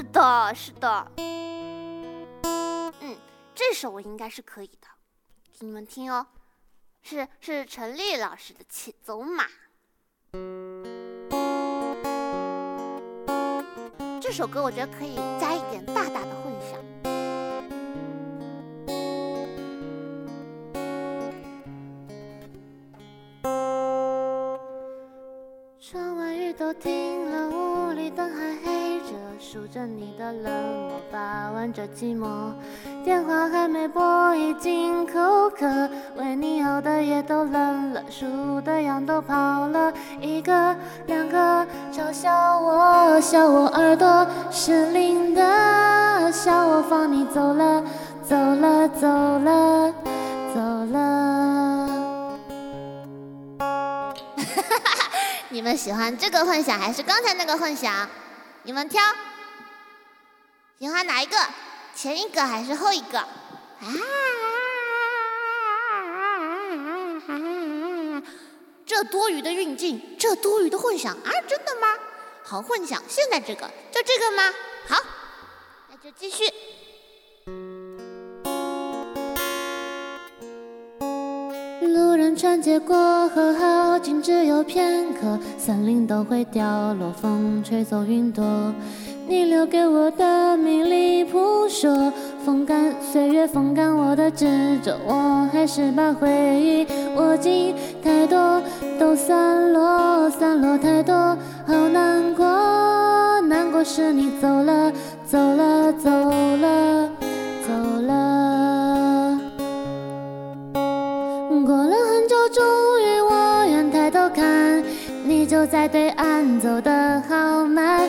是的，是的。嗯，这首我应该是可以的，给你们听哦。是是陈丽老师的《且走马》。这首歌我觉得可以加一点大大的混响。窗外雨都停了，屋里灯还，数着你的冷漠，把玩着寂寞。电话还没拨，已经口渴，为你熬的夜都冷了，数的羊都跑了，一个两个，嘲笑我，笑我耳朵失灵的，笑我放你走了，走了，走了，走了。你们喜欢这个混响还是刚才那个混响？你们挑，喜欢哪一个？前一个还是后一个？啊！这多余的运镜，这多余的混响啊！真的吗？好混响，现在这个就这个吗？好，那就继续。路人穿街过河，好景只有片刻，森林都会掉落，风吹走云朵。你留给我的迷离扑朔，风干岁月，风干我的执着，我还是把回忆握紧。太多都散落，散落太多，好难过，难过是你走了，走了，走了，走了。过了很久，终于我愿抬头看，你就在对岸，走得好慢。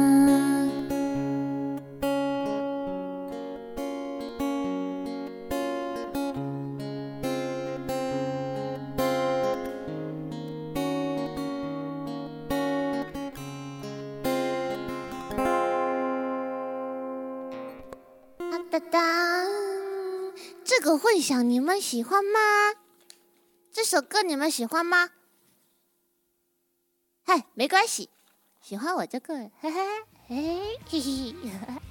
哒哒，这个混响你们喜欢吗？这首歌你们喜欢吗？嗨，没关系，喜欢我就够了嘿嘿嘿嘿嘿。